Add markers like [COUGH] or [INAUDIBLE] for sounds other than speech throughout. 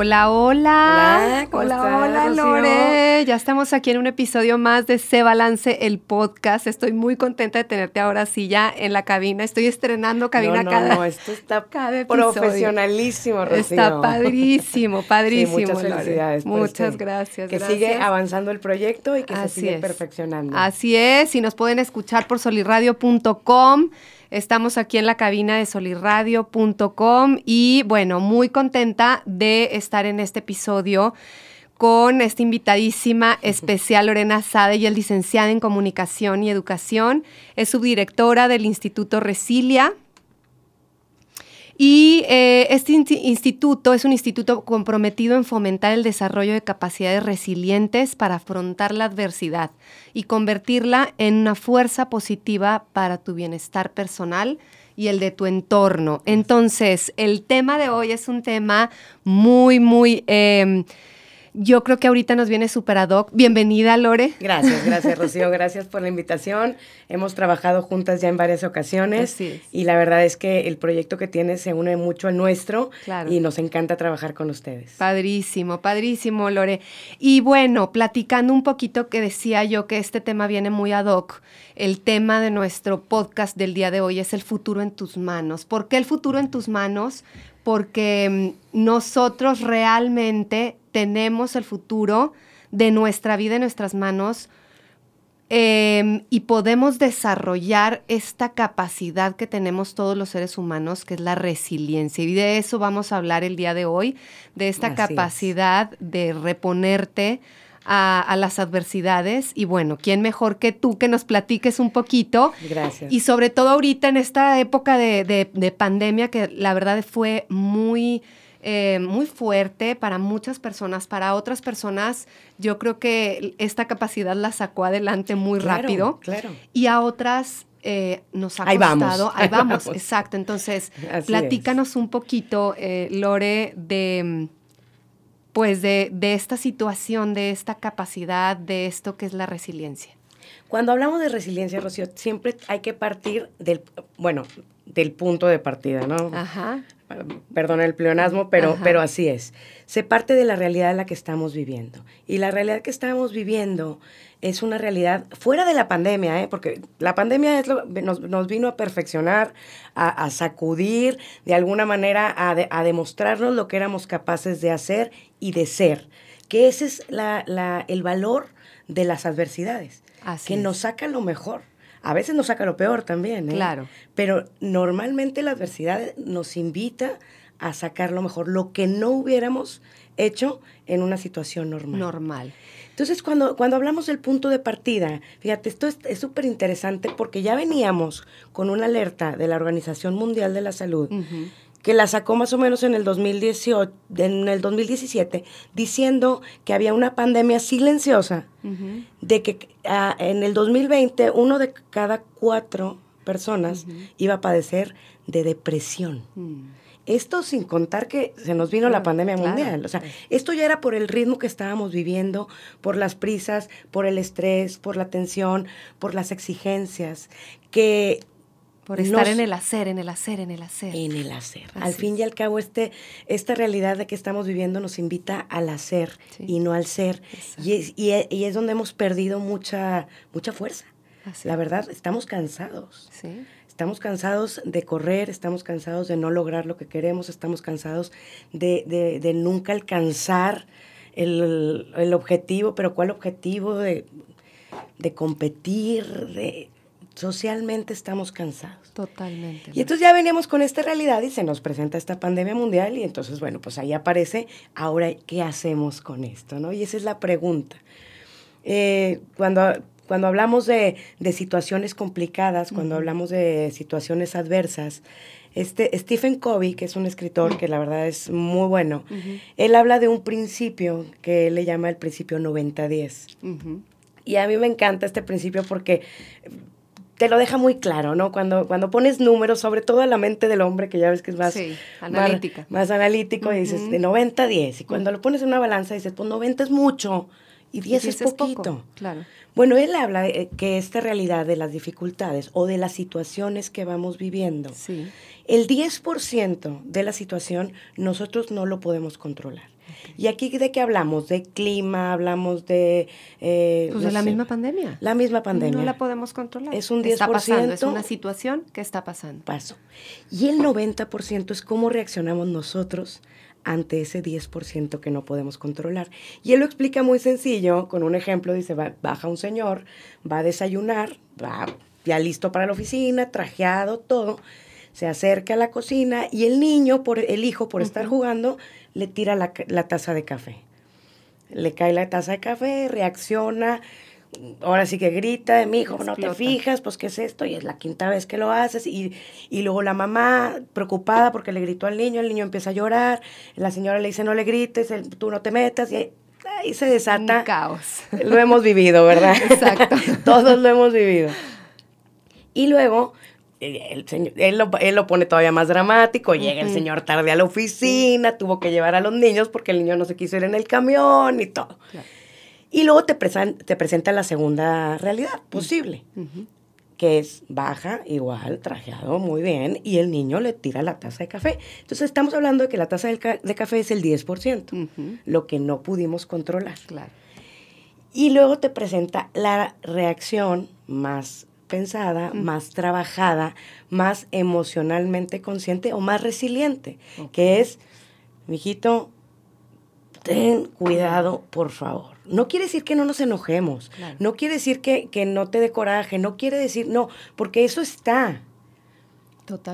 Hola, hola. Hola, ¿cómo hola, estás, hola, Rocío? Lore. Ya estamos aquí en un episodio más de Se Balance el podcast. Estoy muy contenta de tenerte ahora sí ya en la cabina. Estoy estrenando cabina no, no, cada no, esto está [LAUGHS] cada profesionalísimo, Rocío. Está padrísimo, padrísimo. [LAUGHS] Sí, muchas Lore. felicidades. por Muchas este- gracias. Que gracias. sigue avanzando el proyecto y que Así se sigue es. perfeccionando. Así es, y nos pueden escuchar por solirradio.com. Estamos aquí en la cabina de solirradio.com y bueno, muy contenta de estar en este episodio con esta invitadísima [LAUGHS] especial Lorena Sade y es licenciada en Comunicación y Educación. Es subdirectora del Instituto Resilia. Y eh, este insti- instituto es un instituto comprometido en fomentar el desarrollo de capacidades resilientes para afrontar la adversidad y convertirla en una fuerza positiva para tu bienestar personal y el de tu entorno. Entonces, el tema de hoy es un tema muy, muy... eh, yo creo que ahorita nos viene super ad hoc. Bienvenida, Lore. Gracias, gracias, [LAUGHS] Rocío. Gracias por la invitación. Hemos trabajado juntas ya en varias ocasiones. Así es. Y la verdad es que el proyecto que tienes se une mucho al nuestro. Claro. Y nos encanta trabajar con ustedes. Padrísimo, padrísimo, Lore. Y bueno, platicando un poquito que decía yo que este tema viene muy ad hoc, el tema de nuestro podcast del día de hoy es el futuro en tus manos. ¿Por qué el futuro en tus manos? Porque mm, nosotros realmente tenemos el futuro de nuestra vida en nuestras manos eh, y podemos desarrollar esta capacidad que tenemos todos los seres humanos, que es la resiliencia. Y de eso vamos a hablar el día de hoy, de esta Así es. capacidad de reponerte a, a las adversidades. Y bueno, ¿quién mejor que tú que nos platiques un poquito? Gracias. Y sobre todo ahorita en esta época de, de- de pandemia, que la verdad fue muy, eh, muy fuerte para muchas personas, para otras personas, yo creo que esta capacidad la sacó adelante muy Claro, rápido. Claro. Y a otras eh, nos ha Ahí costado. ahí Ahí vamos, vamos. exacto. Entonces, Así platícanos un poquito, eh, Lore, de pues de, de esta situación, de esta capacidad, de esto que es la resiliencia. Cuando hablamos de resiliencia, Rocío, siempre hay que partir del, bueno, del punto de partida, ¿no? Ajá. Perdona el pleonasmo, pero, Ajá. pero así es. Se parte de la realidad en la que estamos viviendo. Y la realidad que estamos viviendo es una realidad fuera de la pandemia, ¿eh? porque la pandemia es lo- nos, nos vino a perfeccionar, a, a sacudir, de alguna manera a, de- a demostrarnos lo que éramos capaces de hacer y de ser. Que ese es la- la- el valor de las adversidades, Así que es. nos saca lo mejor. A veces nos saca lo peor también, ¿eh? Claro. Pero normalmente la adversidad nos invita a sacar lo mejor, lo que no hubiéramos hecho en una situación normal. Normal. Entonces, cuando, cuando hablamos del punto de partida, fíjate, esto es es súper interesante porque ya veníamos con una alerta de la Organización Mundial de la Salud. Que la sacó más o menos en el 2018, en el 2017, diciendo que había una pandemia silenciosa de que ah, en el 2020 uno de cada cuatro personas iba a padecer de depresión. Mm. Esto sin contar que se nos vino la pandemia claro. mundial. O sea, esto ya era por el ritmo que estábamos viviendo, por las prisas, por el estrés, por la tensión, por las exigencias, que Por estar nos- en el hacer, en el hacer, en el hacer. en el hacer. al fin es. y al cabo, este, esta realidad de que estamos viviendo nos invita al hacer Sí. y no al ser. Exacto. Y es, y, e- y es donde hemos perdido mucha, mucha fuerza. Así. La verdad, estamos cansados. Sí. Estamos cansados de correr, estamos cansados de no lograr lo que queremos, estamos cansados de, de- de nunca alcanzar el, el objetivo, pero ¿cuál objetivo? De, de competir, de socialmente estamos cansados. Totalmente. Y entonces ya veníamos con esta realidad y se nos presenta esta pandemia mundial y entonces, bueno, pues ahí aparece, ahora, ¿qué hacemos con esto? ¿no? Y esa es la pregunta. Eh, cuando, cuando hablamos de, de situaciones complicadas, cuando hablamos de situaciones adversas, Este Stephen Covey, que es un escritor que la verdad es muy bueno, él habla de un principio que él le llama el principio 90-10. Y a mí me encanta este principio porque te lo deja muy claro, ¿no? Cuando, cuando pones números, sobre todo a la mente del hombre, que ya ves que es más, analítica. más, analítico, y dices de 90 a 10. Y cuando lo pones en una balanza, dices, pues 90 es mucho y 10, es poquito. claro. Bueno, él habla de que esta realidad de las dificultades o de las situaciones que vamos viviendo, sí. el 10% de la situación nosotros no lo podemos controlar. ¿Y aquí de qué hablamos? ¿De clima? ¿Hablamos de...? Eh, pues de la misma pandemia. La misma pandemia. No la podemos controlar. Es un 10%. Está pasando, es una situación que está pasando. Paso. Y el 90% es cómo reaccionamos nosotros ante ese 10% que no podemos controlar. Y él lo explica muy sencillo, con un ejemplo, dice, baja un señor, va a desayunar, va ya listo para la oficina, trajeado, todo, se acerca a la cocina y el niño, por, el hijo, por estar jugando, le tira la, taza de café. Le cae la taza de café, reacciona, ahora sí que grita, mi hijo, no te fijas, pues qué es esto, y es la quinta vez que lo haces, y, luego la mamá preocupada porque le gritó al niño, el niño empieza a llorar, la señora le dice no le grites, tú no te metas, y ahí se desata. Un caos. Lo hemos vivido, ¿verdad? [LAUGHS] Exacto. [LAUGHS] Todos lo hemos vivido. Y luego el señor, él, lo, él lo pone todavía más dramático, llega el señor tarde a la oficina, tuvo que llevar a los niños porque el niño no se quiso ir en el camión y todo. Y luego te, te presenta la segunda realidad posible, que es baja, igual, trajeado muy bien, y el niño le tira la taza de café. Entonces estamos hablando de que la taza de, café es el 10%, lo que no pudimos controlar. Claro. Y luego te presenta la reacción más pensada, más trabajada, más emocionalmente consciente o más resiliente, que es, mijito, ten cuidado, por favor. No quiere decir que no nos enojemos, no quiere decir que, que, no te dé coraje, no quiere decir, no, porque eso está.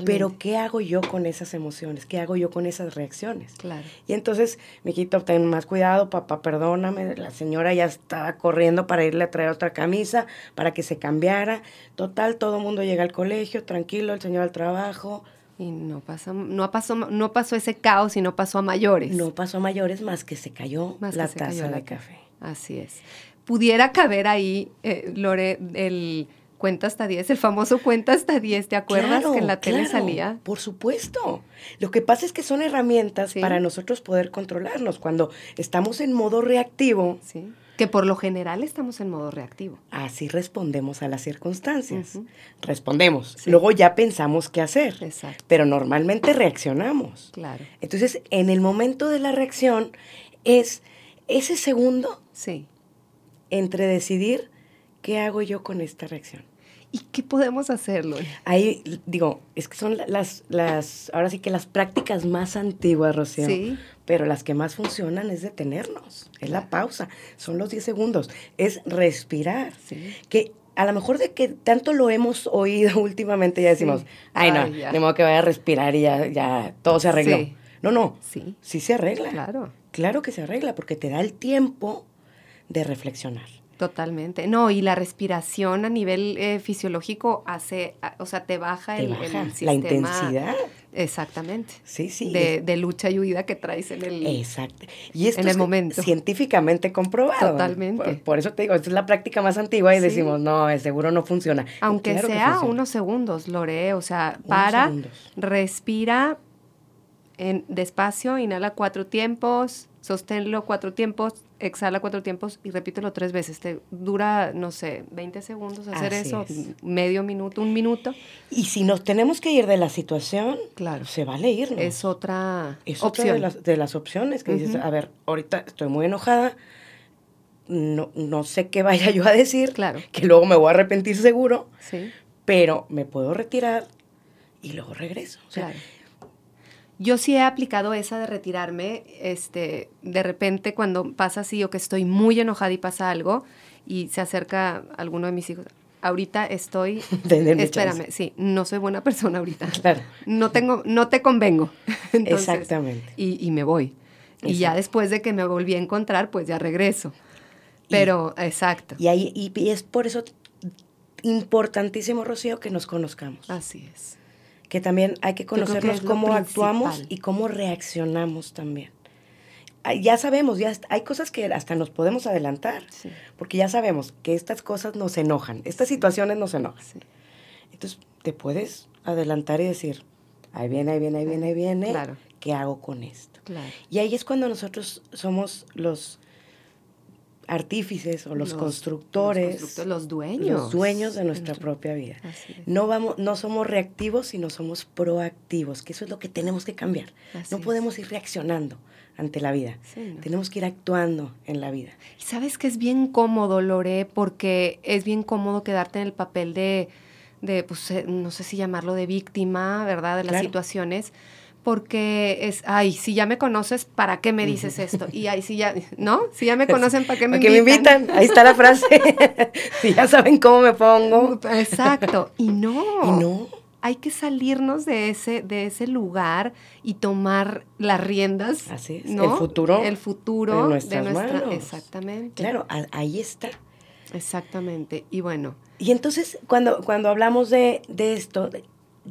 Pero ¿qué hago yo con esas emociones? ¿Qué hago yo con esas reacciones? Claro. Y entonces, mijito, ten más cuidado, papá, perdóname. La señora ya estaba corriendo para irle a traer otra camisa para que se cambiara. Total, todo el mundo llega al colegio, tranquilo, el señor al trabajo. Y no pasó, no pasó, no pasó ese caos y no pasó a mayores. No pasó a mayores más que se cayó la taza de café. Así es. Pudiera caber ahí, eh, Lore, el cuenta hasta 10, el famoso cuenta hasta 10, ¿te acuerdas que en la tele salía? Por supuesto. Lo que pasa es que son herramientas para nosotros poder controlarnos. Cuando estamos en modo reactivo, sí. que por lo general estamos en modo reactivo. Así respondemos a las circunstancias. Respondemos. Luego ya pensamos qué hacer. Exacto. Pero normalmente reaccionamos. Claro. Entonces, en el momento de la reacción es ese segundo sí. entre decidir qué hago yo con esta reacción. ¿Y qué podemos hacerlo? Ahí, digo, es que son las, las, ahora sí que las prácticas más antiguas, Rocío. Sí. Pero las que más funcionan es detenernos, es la pausa, son los 10 segundos, es respirar. Sí. Que a lo mejor de que tanto lo hemos oído [LAUGHS] últimamente, ya decimos, ay, no, de modo que vaya a respirar y ya, ya todo se arregló. Sí. No, no, sí. sí se arregla. Claro. Claro que se arregla, porque te da el tiempo de reflexionar. Totalmente. No, y la respiración a nivel eh, fisiológico hace, o sea, te baja, el, la intensidad. Exactamente. Sí, sí. De, lucha y huida que traes en el, Exacto. Y esto en el momento. científicamente comprobado. Totalmente. Por, eso te digo, esta es la práctica más antigua y decimos, no, seguro no funciona. Aunque sea unos segundos, Lore, o sea, para, respira en, despacio, inhala cuatro tiempos, sosténlo cuatro tiempos, exhala cuatro tiempos y repítelo tres veces. Te dura, no sé, 20 segundos hacer eso, medio minuto, un minuto. Y si nos tenemos que ir de la situación, claro. se vale irnos. Es otra es opción. Otra de, las, de las opciones que dices, a ver, ahorita estoy muy enojada, no, no sé qué vaya yo a decir, claro. que luego me voy a arrepentir seguro, sí. pero me puedo retirar y luego regreso. O sea, claro. Yo sí he aplicado esa de retirarme, este, de repente cuando pasa así o que estoy muy enojada y pasa algo y se acerca alguno de mis hijos. Ahorita estoy, [LAUGHS] espérame, sí, no soy buena persona ahorita. [LAUGHS] Claro. No tengo, no te convengo. [LAUGHS] Exactamente. Y, y, me voy. Y ya después de que me volví a encontrar, pues ya regreso. Pero, exacto. Y, ahí, y es por eso importantísimo, Rocío, que nos conozcamos. Así es que también hay que conocernos cómo actuamos principal. y cómo reaccionamos también. Ya sabemos, ya hay cosas que hasta nos podemos adelantar, Sí. porque ya sabemos que estas cosas nos enojan, estas situaciones nos enojan. Sí. Entonces, te puedes adelantar y decir, ahí viene, ahí viene, ahí viene, ahí viene, Claro. ¿qué hago con esto? Claro. Y ahí es cuando nosotros somos los artífices o los, Los- constructores, Los, constructores, los dueños. los dueños de nuestra propia vida. No, vamos, no somos reactivos, sino somos proactivos, que eso es lo que tenemos que cambiar. Así no es. podemos ir reaccionando ante la vida. Sí, ¿no? Tenemos que ir actuando en la vida. Y sabes que es bien cómodo, Lore, porque es bien cómodo quedarte en el papel de, de pues, eh, no sé si llamarlo de víctima, ¿verdad? De las Claro. situaciones. Porque es, ay, si ya me conoces, ¿para qué me dices esto? Y ay, si ya, ¿no? Si ya me conocen, ¿para qué me Porque me invitan? invitan, ahí está la frase. [LAUGHS] si ya saben cómo me pongo. Exacto. Y no. Y no. Hay que salirnos de ese, de ese lugar y tomar las riendas. Así es, ¿no? el futuro El futuro de nuestras nuestra. manos. Exactamente. Claro, ahí está. Exactamente. Y bueno, Y entonces, cuando, cuando hablamos de, de esto,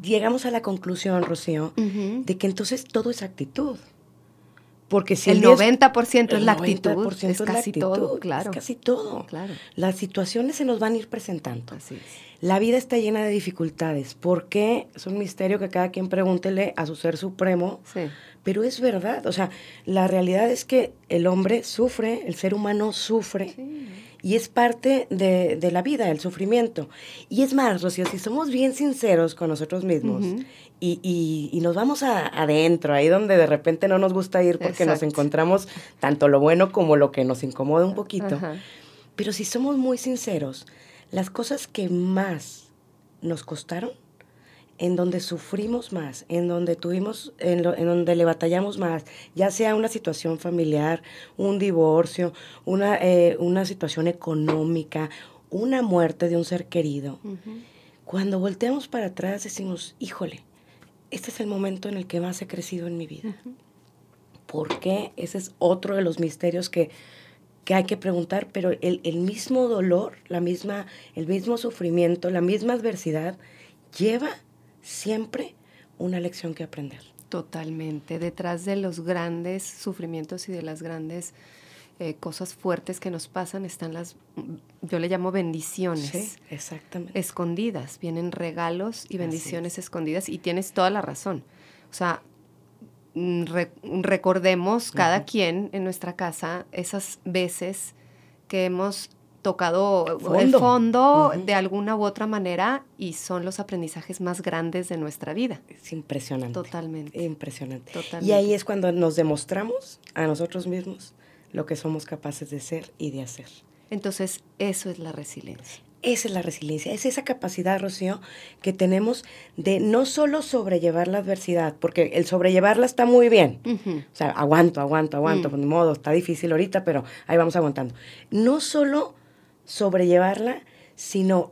llegamos a la conclusión, Rocío, de que entonces todo es actitud. Porque si el día 90% es el la actitud. 90% Es casi actitud, todo, claro. Es casi todo. Claro. Las situaciones se nos van a ir presentando. Así es. La vida está llena de dificultades. ¿Por qué? Es un misterio que cada quien pregúntele a su ser supremo. Sí. Pero es verdad. O sea, la realidad es que el hombre sufre, el ser humano sufre. Sí. Y es parte de, de la vida, el sufrimiento. Y es más, Rocío, si somos bien sinceros con nosotros mismos y, y- y nos vamos a- adentro, ahí donde de repente no nos gusta ir porque nos encontramos tanto lo bueno como lo que nos incomoda un poquito. Pero si somos muy sinceros, las cosas que más nos costaron, en donde sufrimos más, en donde tuvimos, en, lo- en donde le batallamos más, ya sea una situación familiar, un divorcio, una, eh, una situación económica, una muerte de un ser querido, cuando volteamos para atrás decimos, híjole, este es el momento en el que más he crecido en mi vida. ¿Por qué? Ese es otro de los misterios que, que hay que preguntar, pero el, el mismo dolor, la misma, el mismo sufrimiento, la misma adversidad, lleva siempre una lección que aprender. Totalmente. Detrás de los grandes sufrimientos y de las grandes eh, cosas fuertes que nos pasan están las, yo le llamo bendiciones. Sí, exactamente. escondidas, vienen regalos y bendiciones escondidas y tienes toda la razón. O sea, mm, re- recordemos cada quien en nuestra casa esas veces que hemos tocado el Fondo. fondo Ujú. de alguna u otra manera y son los aprendizajes más grandes de nuestra vida. es impresionante. Totalmente. Impresionante. Totalmente. Y ahí es cuando nos demostramos a nosotros mismos lo que somos capaces de ser y de hacer. Entonces, eso es la resiliencia. Esa es la resiliencia, es esa capacidad, Rocío, que tenemos de no solo sobrellevar la adversidad, porque el sobrellevarla está muy bien. O sea, aguanto, aguanto, aguanto, Mm. pues ni modo, está difícil ahorita, pero ahí vamos aguantando. No solo sobrellevarla, sino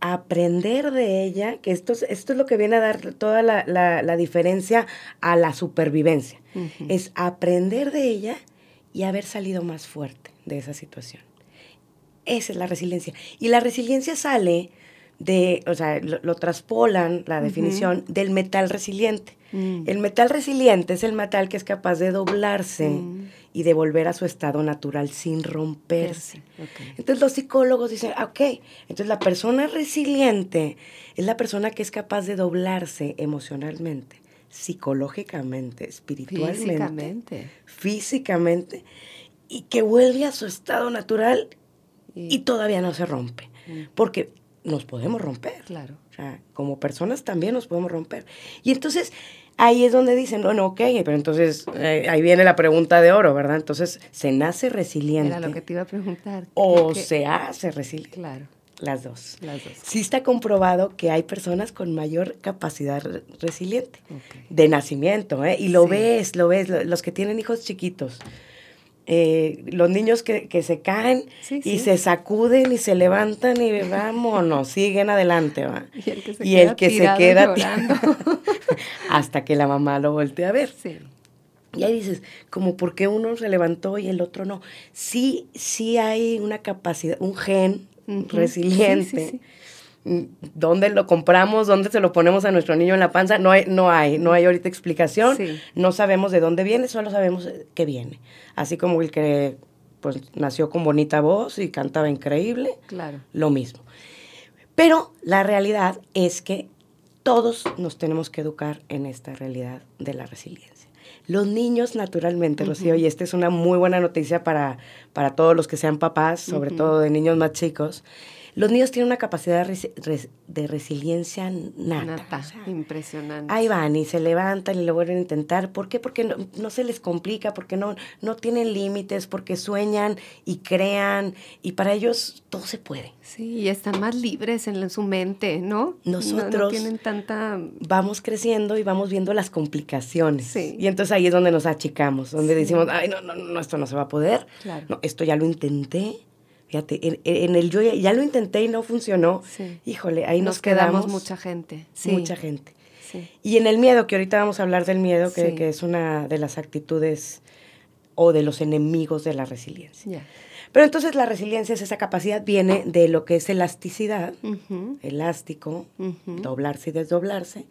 aprender de ella, que esto es, esto es lo que viene a dar toda la, la- la diferencia a la supervivencia. Es aprender de ella y haber salido más fuerte de esa situación. Esa es la resiliencia. Y la resiliencia sale de, o sea, lo, lo traspolan, la definición, del metal resiliente. Mm. El metal resiliente es el metal que es capaz de doblarse Mm. Y de volver a su estado natural sin romperse. Entonces los psicólogos dicen, ah, ok, entonces la persona resiliente es la persona que es capaz de doblarse emocionalmente, psicológicamente, espiritualmente, Físicamente. físicamente, y que vuelve a su estado natural y todavía no se rompe, Mm. porque nos podemos romper. Claro. O sea, como personas también nos podemos romper. Y entonces ahí es donde dicen, bueno, ok, pero entonces eh, ahí viene la pregunta de oro, ¿verdad? Entonces, ¿se nace resiliente Era lo que te iba a preguntar. o ¿Qué- qué- se hace resiliente? Claro, Las dos. las dos. Sí está comprobado que hay personas con mayor capacidad re- resiliente de nacimiento, ¿eh? Y lo Sí. ves, lo ves, lo- los que tienen hijos chiquitos. Eh, los niños que, que se caen Sí, y sí. se sacuden y se levantan y vámonos, siguen adelante, ¿va? Y el que se Y queda que se tirado queda llorando. [LAUGHS] hasta que la mamá lo voltea a ver. sí. Y ahí dices, como por qué uno se levantó y el otro no. Sí, sí hay una capacidad, un gen resiliente Sí, sí, sí. ¿Dónde lo compramos? ¿Dónde se lo ponemos a nuestro niño en la panza? No hay, no hay, no hay ahorita explicación. No sabemos de dónde viene, solo sabemos que viene. Así como el que pues nació con bonita voz y cantaba increíble. Claro. Lo mismo. Pero la realidad es que todos nos tenemos que educar en esta realidad de la resiliencia. Los niños, naturalmente, Rocío, y esta es una muy buena noticia para, para todos los que sean papás, sobre todo de niños más chicos, los niños tienen una capacidad de, resiliencia nata. impresionante. Ahí van y se levantan y lo vuelven a intentar. ¿Por qué? Porque no, se les complica, porque no, no tienen límites, porque sueñan y crean y para ellos todo se puede. Sí, y están más libres en, su mente, ¿no? Nosotros no, tienen tanta... Vamos creciendo y vamos viendo las complicaciones. Sí. Y entonces ahí es donde nos achicamos, donde decimos, ay, no, no, no, esto no se va a poder. Claro. No, esto ya lo intenté Fíjate, en, el yo ya, lo intenté y no funcionó. Híjole, ahí nos, quedamos. mucha gente. Mucha gente. Y en el miedo, que ahorita vamos a hablar del miedo, que, es una de las actitudes o de los enemigos de la resiliencia. Pero entonces la resiliencia es esa capacidad, viene de lo que es elasticidad, elástico, doblarse y desdoblarse.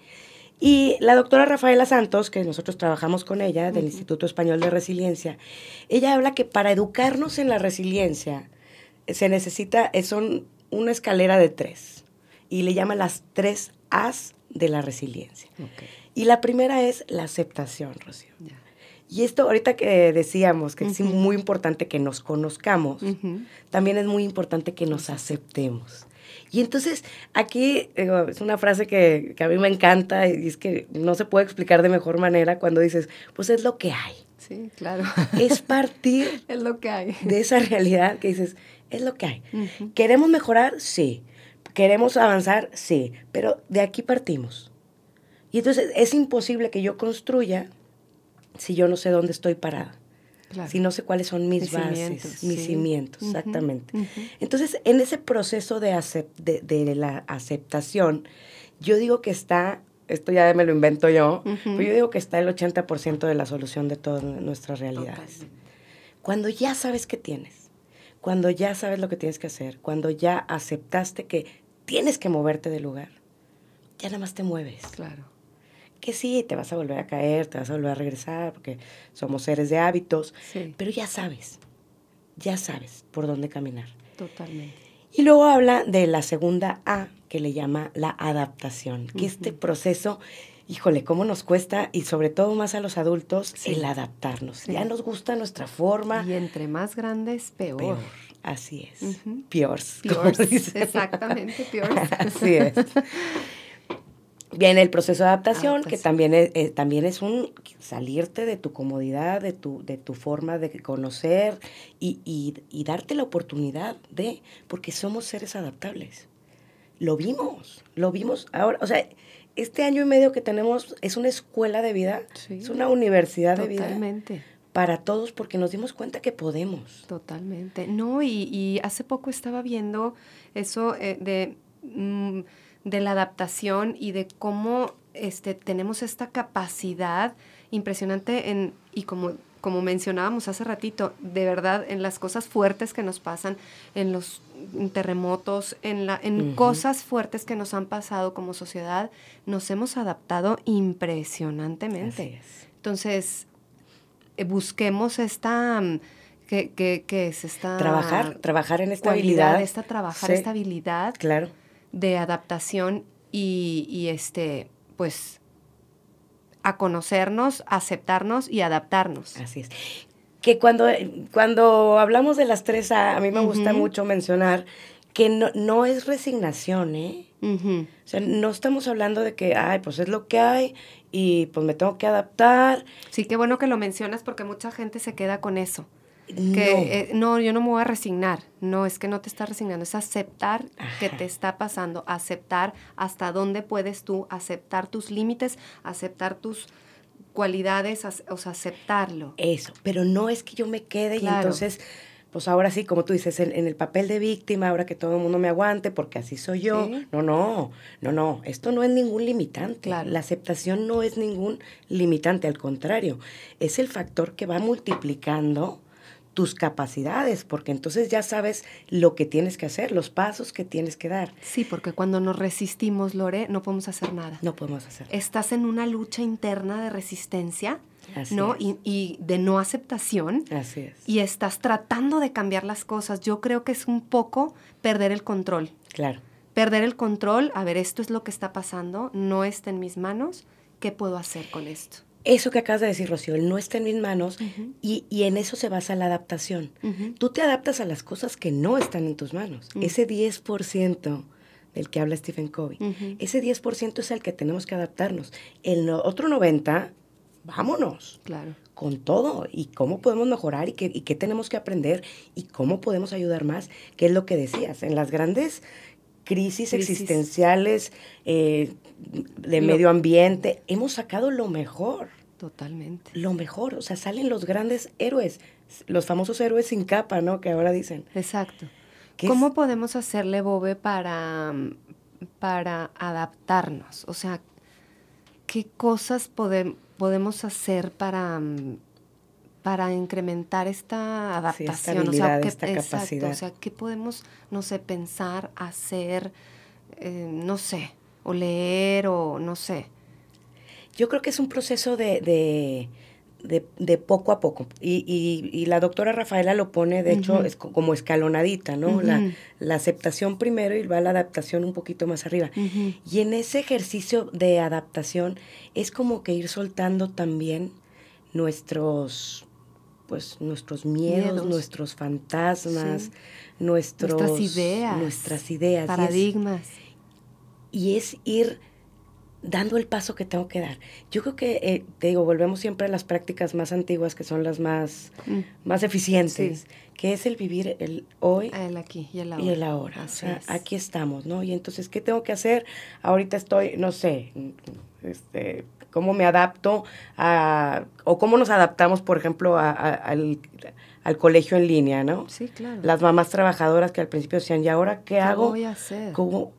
Y la doctora Rafaela Santos, que nosotros trabajamos con ella, del Instituto Español de Resiliencia, ella habla que para educarnos en la resiliencia, se necesita, eh, son una escalera de tres y le llama las tres As de la resiliencia. Y la primera es la aceptación, Rocío. Y esto ahorita que decíamos que es muy importante que nos conozcamos, también es muy importante que nos aceptemos. Y entonces aquí es una frase que, que, a mí me encanta y es que no se puede explicar de mejor manera cuando dices, pues es lo que hay. Sí, claro. Es partir [LAUGHS] es lo que hay. de esa realidad que dices, es lo que hay. ¿Queremos mejorar? Sí. ¿Queremos avanzar? Sí. Pero de aquí partimos. Y entonces es imposible que yo construya si yo no sé dónde estoy parada. Si no sé cuáles son mis, bases, mis cimientos, exactamente. Entonces, en ese proceso de, de, la aceptación, yo digo que está, esto ya me lo invento yo, pero yo digo que está el 80% de la solución de todas nuestras realidades. Cuando ya sabes qué tienes, cuando ya sabes lo que tienes que hacer, cuando ya aceptaste que tienes que moverte del lugar, ya nada más te mueves. Claro. Que sí, te vas a volver a caer, te vas a volver a regresar, porque somos seres de hábitos, pero ya sabes, ya sabes por dónde caminar. Totalmente. Y luego habla de la segunda A, que le llama la adaptación, que este proceso híjole, cómo nos cuesta, y sobre todo más a los adultos, el adaptarnos. Ya nos gusta nuestra forma. Y entre más grandes, peor. Así es. Peor. [LAUGHS] Exactamente, peor. [LAUGHS] Así es. Viene el proceso de adaptación, que también es, eh, también es un salirte de tu comodidad, de tu, de tu forma de conocer y, y, y darte la oportunidad de, porque somos seres adaptables. Lo vimos, lo vimos ahora, o sea, este año y medio que tenemos es una escuela de vida, es una universidad de vida. Totalmente. Para todos, porque nos dimos cuenta que podemos. Totalmente. No, y, hace poco estaba viendo eso eh, de, mm, de la adaptación y de cómo este, tenemos esta capacidad impresionante en, y como como mencionábamos hace ratito, de verdad, en las cosas fuertes que nos pasan, en los terremotos, en, la, en cosas fuertes que nos han pasado como sociedad, nos hemos adaptado impresionantemente. Entonces, eh, busquemos esta... Mm, ¿Qué, es esta? Trabajar, trabajar en esta habilidad. Esta trabajar esta habilidad claro. de adaptación y, y este, pues a conocernos, aceptarnos y adaptarnos. Así es. Que cuando, cuando hablamos de las tres A, a mí me gusta mucho mencionar que no, no es resignación, ¿eh? O sea, no estamos hablando de que, ay, pues es lo que hay y pues me tengo que adaptar. Sí, qué bueno que lo mencionas porque mucha gente se queda con eso. Que, eh, no. yo no me voy a resignar. No, es que no te estás resignando, es aceptar que te está pasando, aceptar hasta dónde puedes tú, aceptar tus límites, aceptar tus cualidades, o sea, aceptarlo. Eso, pero no es que yo me quede y entonces, pues ahora sí, como tú dices, en, el papel de víctima, ahora que todo el mundo me aguante porque así soy yo. No, no, no, no, esto no es ningún limitante. La aceptación no es ningún limitante, al contrario, es el factor que va multiplicando tus capacidades, porque entonces ya sabes lo que tienes que hacer, los pasos que tienes que dar. Sí, porque cuando nos resistimos, Lore, no podemos hacer nada. No podemos hacer. Nada. Estás en una lucha interna de resistencia, ¿no? Y, y, de no aceptación. Así es. Y estás tratando de cambiar las cosas. Yo creo que es un poco perder el control. Claro. Perder el control, a ver, esto es lo que está pasando, no está en mis manos, ¿qué puedo hacer con esto? Eso que acabas de decir, Rocío, no está en mis manos y, y, en eso se basa la adaptación. Tú te adaptas a las cosas que no están en tus manos. Ese 10% del que habla Stephen Covey, ese 10% es el que tenemos que adaptarnos. El otro 90%, vámonos. Claro. Con todo. Y cómo podemos mejorar y qué, y qué tenemos que aprender y cómo podemos ayudar más, que es lo que decías. En las grandes crisis, crisis. existenciales, eh, de medio ambiente, hemos sacado lo mejor. Totalmente. Lo mejor, o sea, salen los grandes héroes, los famosos héroes sin capa, ¿no? Que ahora dicen. Exacto. ¿Cómo es? podemos hacerle, Bobe, para, para adaptarnos? O sea, ¿qué cosas pode podemos hacer para, para incrementar esta adaptación? Sí, o sea, ¿qué, esta exacto, capacidad. O sea, ¿qué podemos, no sé, pensar, hacer, eh, no sé, o leer o no sé. Yo creo que es un proceso de, de, de, de poco a poco. Y, y, y, la doctora Rafaela lo pone, de uh -huh. hecho, es como escalonadita, ¿no? Uh -huh. la, la, aceptación primero y va la adaptación un poquito más arriba. Uh -huh. Y en ese ejercicio de adaptación es como que ir soltando también nuestros pues nuestros miedos, miedos. nuestros fantasmas, sí. nuestros, nuestras ideas, nuestras ideas, paradigmas y es ir dando el paso que tengo que dar. Yo creo que, eh, te digo, volvemos siempre a las prácticas más antiguas, que son las más, mm. más eficientes, sí. que es el vivir el hoy el aquí y el ahora. Y el ahora. O sea, aquí estamos, ¿no? Y entonces, ¿qué tengo que hacer? Ahorita estoy, no sé, este, cómo me adapto a, o cómo nos adaptamos, por ejemplo, a, a, al, al colegio en línea, ¿no? Sí, claro. Las mamás trabajadoras que al principio decían, ¿y ahora qué, ¿Qué hago? voy a hacer? ¿Cómo,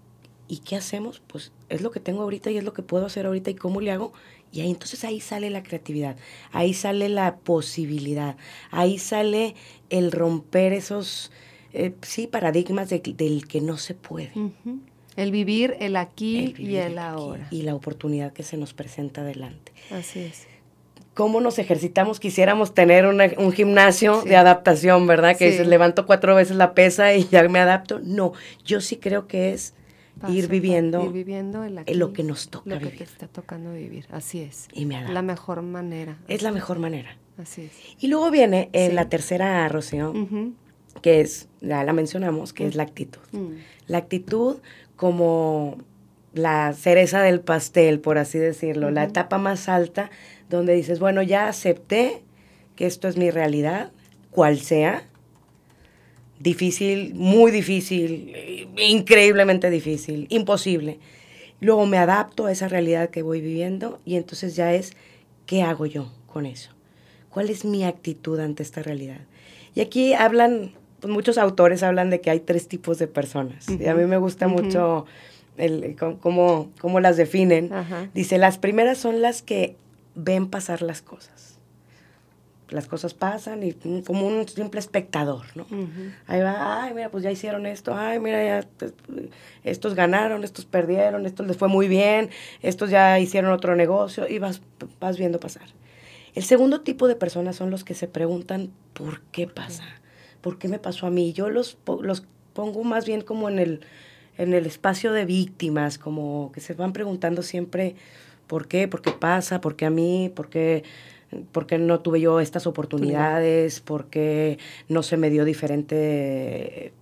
¿Y qué hacemos? Pues es lo que tengo ahorita y es lo que puedo hacer ahorita y cómo le hago. Y ahí entonces ahí sale la creatividad, ahí sale la posibilidad, ahí sale el romper esos, eh, sí, paradigmas de, del que no se puede. Uh -huh. El vivir el aquí el vivir y el, el ahora. Y la oportunidad que se nos presenta adelante. Así es cómo nos ejercitamos, quisiéramos tener una, un gimnasio sí. de adaptación, ¿verdad? Que sí. dices, levanto cuatro veces la pesa y ya me adapto. No, yo sí creo que es Paso, ir viviendo, ir viviendo el aquí, lo que nos toca lo que vivir. te está tocando vivir, así es. Y me adapto. La mejor manera. Es la mejor manera. Así es. Y luego viene eh, sí. la tercera, Rocío, uh -huh. Que es, ya la mencionamos, que es la actitud. -huh. La actitud como la cereza del pastel, por así decirlo, la etapa más alta, donde dices, bueno, ya acepté que esto es mi realidad, cual sea, difícil, muy difícil, increíblemente difícil, imposible. Luego me adapto a esa realidad que voy viviendo y entonces ya es, ¿qué hago yo con eso? ¿Cuál es mi actitud ante esta realidad? Y aquí hablan, pues muchos autores hablan de que hay tres tipos de personas. Uh -huh. Y a mí me gusta uh -huh. mucho el, cómo, cómo las definen. Dice, las primeras son las que ven pasar las cosas las cosas pasan y como un simple espectador, ¿no? Uh -huh. Ahí va, ay, mira, pues ya hicieron esto, ay, mira, ya estos ganaron, estos perdieron, estos les fue muy bien, estos ya hicieron otro negocio y vas, vas viendo pasar. El segundo tipo de personas son los que se preguntan, ¿por qué pasa? ¿Por qué me pasó a mí? Yo los, los pongo más bien como en el, en el espacio de víctimas, como que se van preguntando siempre, ¿por qué? ¿Por qué pasa? ¿Por qué a mí? ¿Por qué...? ¿Por qué no tuve yo estas oportunidades? ¿Por qué no se me dio diferente,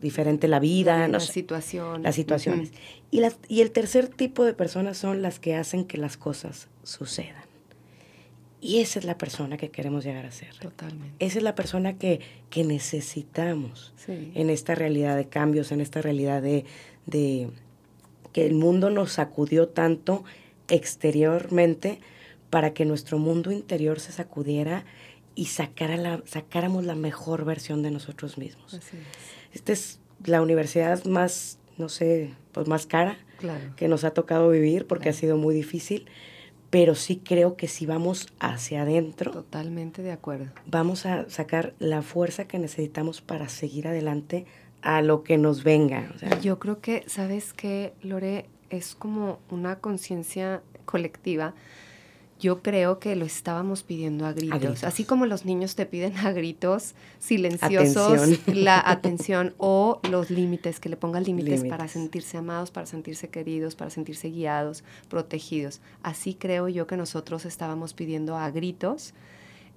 diferente la vida? La, no la sé, situación. Las situaciones. Uh -huh. y, las, y el tercer tipo de personas son las que hacen que las cosas sucedan. Y esa es la persona que queremos llegar a ser. Totalmente. Esa es la persona que, que necesitamos sí. en esta realidad de cambios, en esta realidad de, de que el mundo nos sacudió tanto exteriormente, para que nuestro mundo interior se sacudiera y sacara la, sacáramos la mejor versión de nosotros mismos. Así es. Esta es la universidad más, no sé, pues más cara claro. que nos ha tocado vivir porque claro. ha sido muy difícil, pero sí creo que si vamos hacia adentro, totalmente de acuerdo. Vamos a sacar la fuerza que necesitamos para seguir adelante a lo que nos venga. Yo creo que, ¿sabes qué, Lore? Es como una conciencia colectiva yo creo que lo estábamos pidiendo a gritos. Así como los niños te piden a gritos silenciosos [LAUGHS] la atención o los límites, que le pongan límites, para sentirse amados, para sentirse queridos, para sentirse guiados, protegidos. Así creo yo que nosotros estábamos pidiendo a gritos,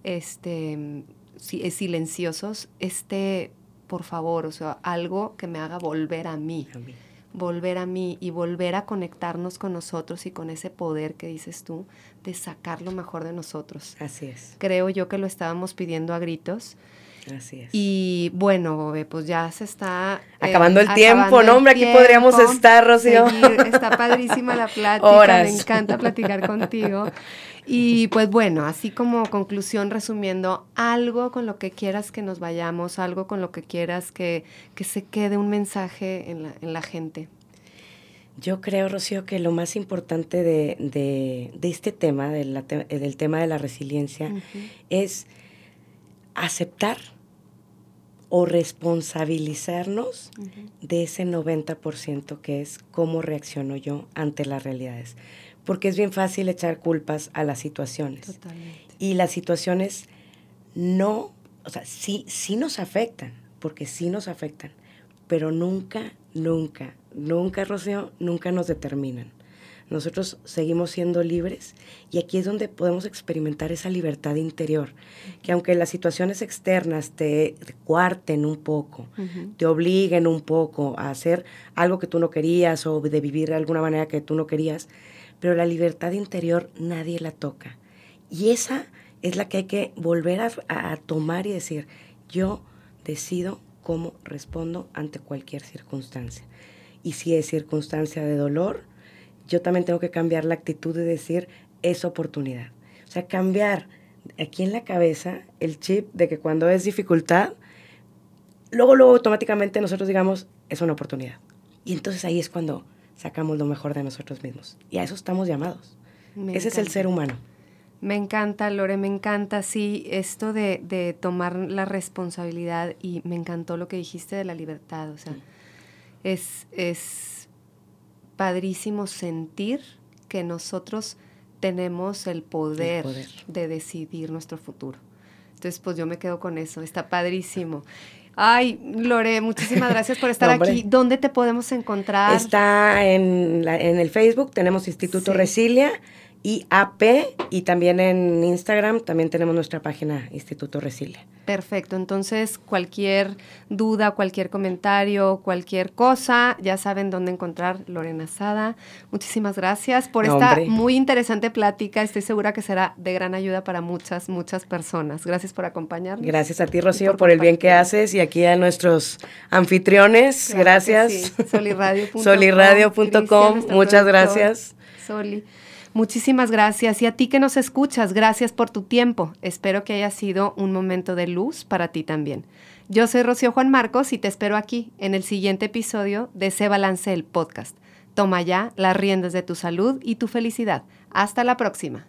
este, eh, silenciosos, este, por favor, o sea, algo que me haga volver a mí. A mí volver a mí y volver a conectarnos con nosotros y con ese poder que dices tú de sacar lo mejor de nosotros. Así es. Creo yo que lo estábamos pidiendo a gritos. Así es. Y bueno, pues ya se está... Eh, acabando el tiempo, ¿no? Hombre, aquí podríamos estar, Rocío. Está padrísima la [LAUGHS] plática, me encanta platicar contigo. Y pues bueno, así como conclusión, resumiendo, algo con lo que quieras que nos vayamos, algo con lo que quieras que, que se quede un mensaje en la, en la gente. Yo creo, Rocío, que lo más importante de, de, de este tema, de la del tema de la resiliencia, es aceptar o responsabilizarnos de ese 90% que es cómo reacciono yo ante las realidades porque es bien fácil echar culpas a las situaciones. Totalmente. Y las situaciones no, o sea, sí, sí nos afectan, porque sí nos afectan, pero nunca, nunca, nunca, Rocío, nunca nos determinan. Nosotros seguimos siendo libres y aquí es donde podemos experimentar esa libertad interior, que aunque las situaciones externas te, cuarten un poco, te obliguen un poco a hacer algo que tú no querías o de vivir de alguna manera que tú no querías, pero la libertad interior nadie la toca. Y esa es la que hay que volver a, tomar y decir, yo decido cómo respondo ante cualquier circunstancia. Y si es circunstancia de dolor, yo también tengo que cambiar la actitud de decir, es oportunidad. O sea, cambiar aquí en la cabeza el chip de que cuando es dificultad, luego, luego automáticamente nosotros digamos, es una oportunidad. Y entonces ahí es cuando sacamos lo mejor de nosotros mismos. Y a eso estamos llamados. Ese es el ser humano. Me encanta, Lore, me encanta, sí, esto de, de, tomar la responsabilidad y me encantó lo que dijiste de la libertad, o sea, es, es padrísimo sentir que nosotros tenemos el poder, el poder, de decidir nuestro futuro. Entonces, pues yo me quedo con eso, está padrísimo. Ay, Lore, muchísimas gracias por [LAUGHS] estar aquí. ¿Dónde te podemos encontrar? Está en, en el Facebook, tenemos Instituto Resilia IAP y también en Instagram también tenemos nuestra página Instituto Resilia. Perfecto, entonces cualquier duda, cualquier comentario, cualquier cosa, ya saben dónde encontrar Lorena Sada. Muchísimas gracias por esta muy interesante plática. Estoy segura que será de gran ayuda para muchas, muchas personas. Gracias por acompañarnos. Gracias a ti, Rocío, por, el bien que haces y aquí a nuestros anfitriones. gracias. Soliradio.com. Soliradio.com. Muchas gracias. Soli. Muchísimas gracias. Y a ti que nos escuchas, gracias por tu tiempo. Espero que haya sido un momento de luz para ti también. Yo soy Rocío Juan Marcos y te espero aquí en el siguiente episodio de Se Balance el Podcast. Toma ya las riendas de tu salud y tu felicidad. Hasta la próxima.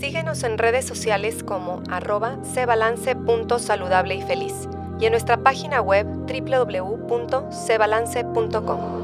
Síguenos en redes sociales como arroba sebalance.saludable y feliz y en nuestra página web www.sebalance.com.